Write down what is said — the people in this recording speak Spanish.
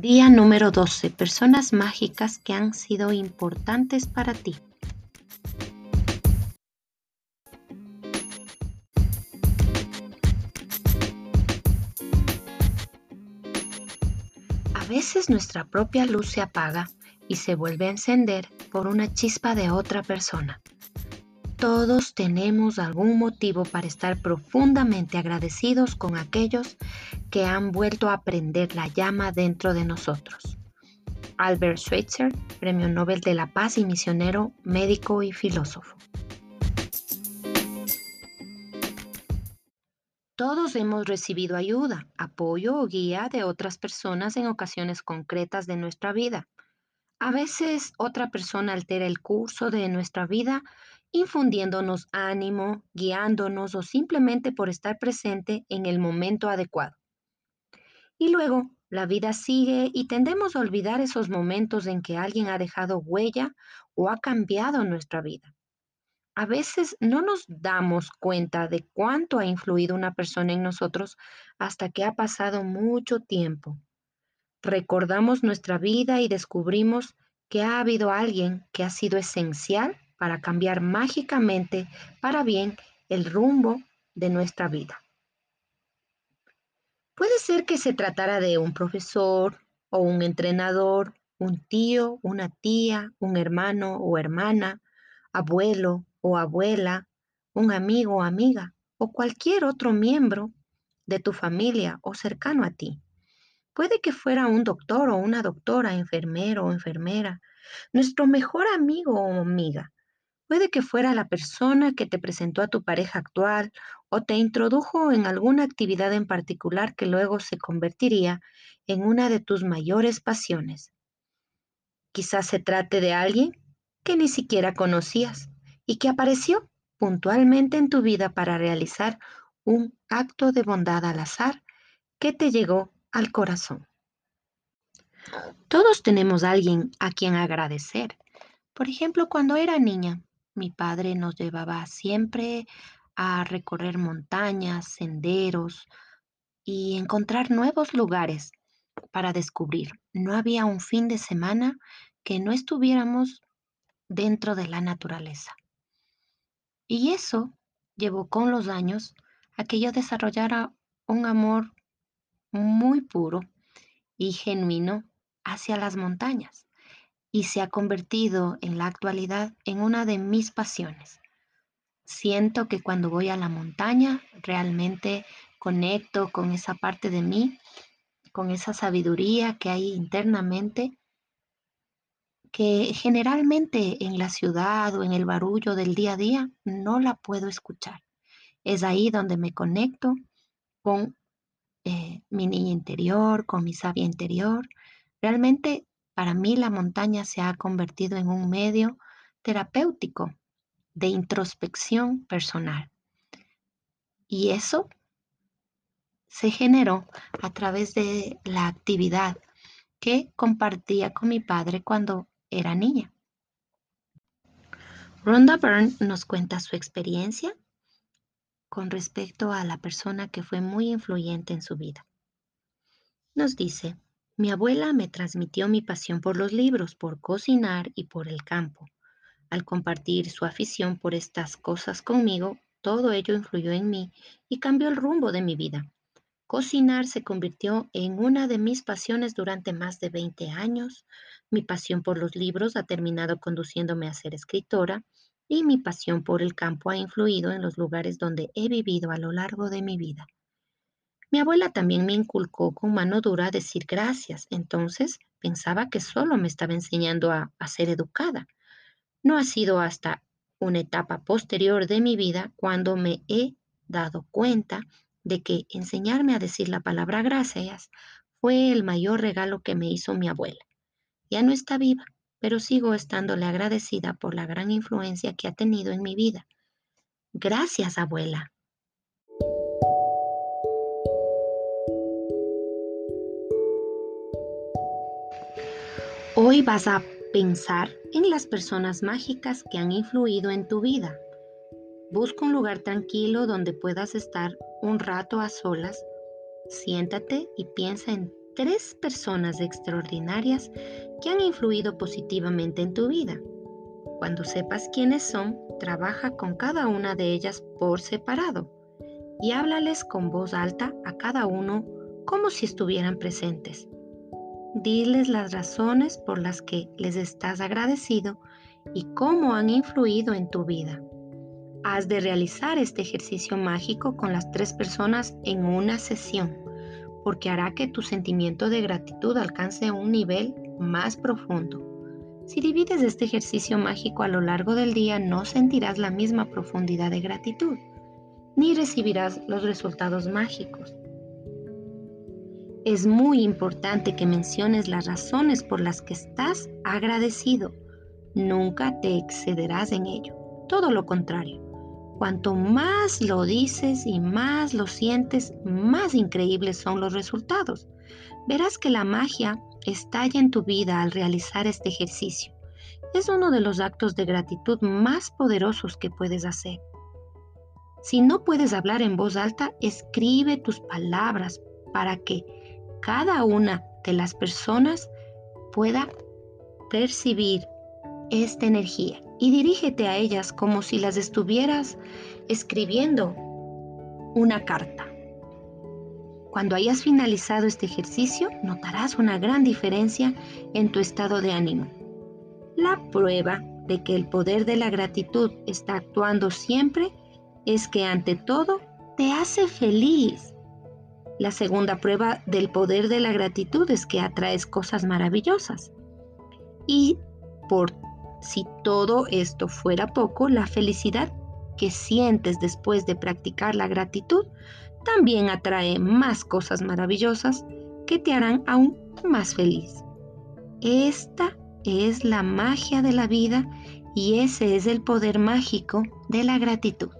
Día número 12. Personas mágicas que han sido importantes para ti. A veces nuestra propia luz se apaga y se vuelve a encender por una chispa de otra persona. Todos tenemos algún motivo para estar profundamente agradecidos con aquellos que han vuelto a prender la llama dentro de nosotros. Albert Schweitzer, Premio Nobel de la Paz y misionero, médico y filósofo. Todos hemos recibido ayuda, apoyo o guía de otras personas en ocasiones concretas de nuestra vida. A veces otra persona altera el curso de nuestra vida infundiéndonos ánimo, guiándonos o simplemente por estar presente en el momento adecuado. Y luego la vida sigue y tendemos a olvidar esos momentos en que alguien ha dejado huella o ha cambiado nuestra vida. A veces no nos damos cuenta de cuánto ha influido una persona en nosotros hasta que ha pasado mucho tiempo. Recordamos nuestra vida y descubrimos que ha habido alguien que ha sido esencial para cambiar mágicamente para bien el rumbo de nuestra vida. Puede ser que se tratara de un profesor o un entrenador, un tío, una tía, un hermano o hermana, abuelo o abuela, un amigo o amiga o cualquier otro miembro de tu familia o cercano a ti. Puede que fuera un doctor o una doctora, enfermero o enfermera, nuestro mejor amigo o amiga, Puede que fuera la persona que te presentó a tu pareja actual o te introdujo en alguna actividad en particular que luego se convertiría en una de tus mayores pasiones. Quizás se trate de alguien que ni siquiera conocías y que apareció puntualmente en tu vida para realizar un acto de bondad al azar que te llegó al corazón. Todos tenemos a alguien a quien agradecer. Por ejemplo, cuando era niña, mi padre nos llevaba siempre a recorrer montañas, senderos y encontrar nuevos lugares para descubrir. No había un fin de semana que no estuviéramos dentro de la naturaleza. Y eso llevó con los años a que yo desarrollara un amor muy puro y genuino hacia las montañas y se ha convertido en la actualidad en una de mis pasiones. Siento que cuando voy a la montaña realmente conecto con esa parte de mí, con esa sabiduría que hay internamente, que generalmente en la ciudad o en el barullo del día a día no la puedo escuchar. Es ahí donde me conecto con eh, mi niña interior, con mi sabia interior. Realmente para mí la montaña se ha convertido en un medio terapéutico de introspección personal. Y eso se generó a través de la actividad que compartía con mi padre cuando era niña. Rhonda Byrne nos cuenta su experiencia con respecto a la persona que fue muy influyente en su vida. Nos dice, mi abuela me transmitió mi pasión por los libros, por cocinar y por el campo. Al compartir su afición por estas cosas conmigo, todo ello influyó en mí y cambió el rumbo de mi vida. Cocinar se convirtió en una de mis pasiones durante más de 20 años. Mi pasión por los libros ha terminado conduciéndome a ser escritora y mi pasión por el campo ha influido en los lugares donde he vivido a lo largo de mi vida. Mi abuela también me inculcó con mano dura decir gracias, entonces pensaba que solo me estaba enseñando a, a ser educada. No ha sido hasta una etapa posterior de mi vida cuando me he dado cuenta de que enseñarme a decir la palabra gracias fue el mayor regalo que me hizo mi abuela. Ya no está viva, pero sigo estándole agradecida por la gran influencia que ha tenido en mi vida. Gracias, abuela. Hoy vas a pensar en las personas mágicas que han influido en tu vida. Busca un lugar tranquilo donde puedas estar un rato a solas. Siéntate y piensa en tres personas extraordinarias que han influido positivamente en tu vida. Cuando sepas quiénes son, trabaja con cada una de ellas por separado y háblales con voz alta a cada uno como si estuvieran presentes. Diles las razones por las que les estás agradecido y cómo han influido en tu vida. Has de realizar este ejercicio mágico con las tres personas en una sesión, porque hará que tu sentimiento de gratitud alcance un nivel más profundo. Si divides este ejercicio mágico a lo largo del día, no sentirás la misma profundidad de gratitud, ni recibirás los resultados mágicos. Es muy importante que menciones las razones por las que estás agradecido. Nunca te excederás en ello. Todo lo contrario. Cuanto más lo dices y más lo sientes, más increíbles son los resultados. Verás que la magia estalla en tu vida al realizar este ejercicio. Es uno de los actos de gratitud más poderosos que puedes hacer. Si no puedes hablar en voz alta, escribe tus palabras para que cada una de las personas pueda percibir esta energía y dirígete a ellas como si las estuvieras escribiendo una carta. Cuando hayas finalizado este ejercicio, notarás una gran diferencia en tu estado de ánimo. La prueba de que el poder de la gratitud está actuando siempre es que ante todo te hace feliz. La segunda prueba del poder de la gratitud es que atraes cosas maravillosas. Y por si todo esto fuera poco, la felicidad que sientes después de practicar la gratitud también atrae más cosas maravillosas que te harán aún más feliz. Esta es la magia de la vida y ese es el poder mágico de la gratitud.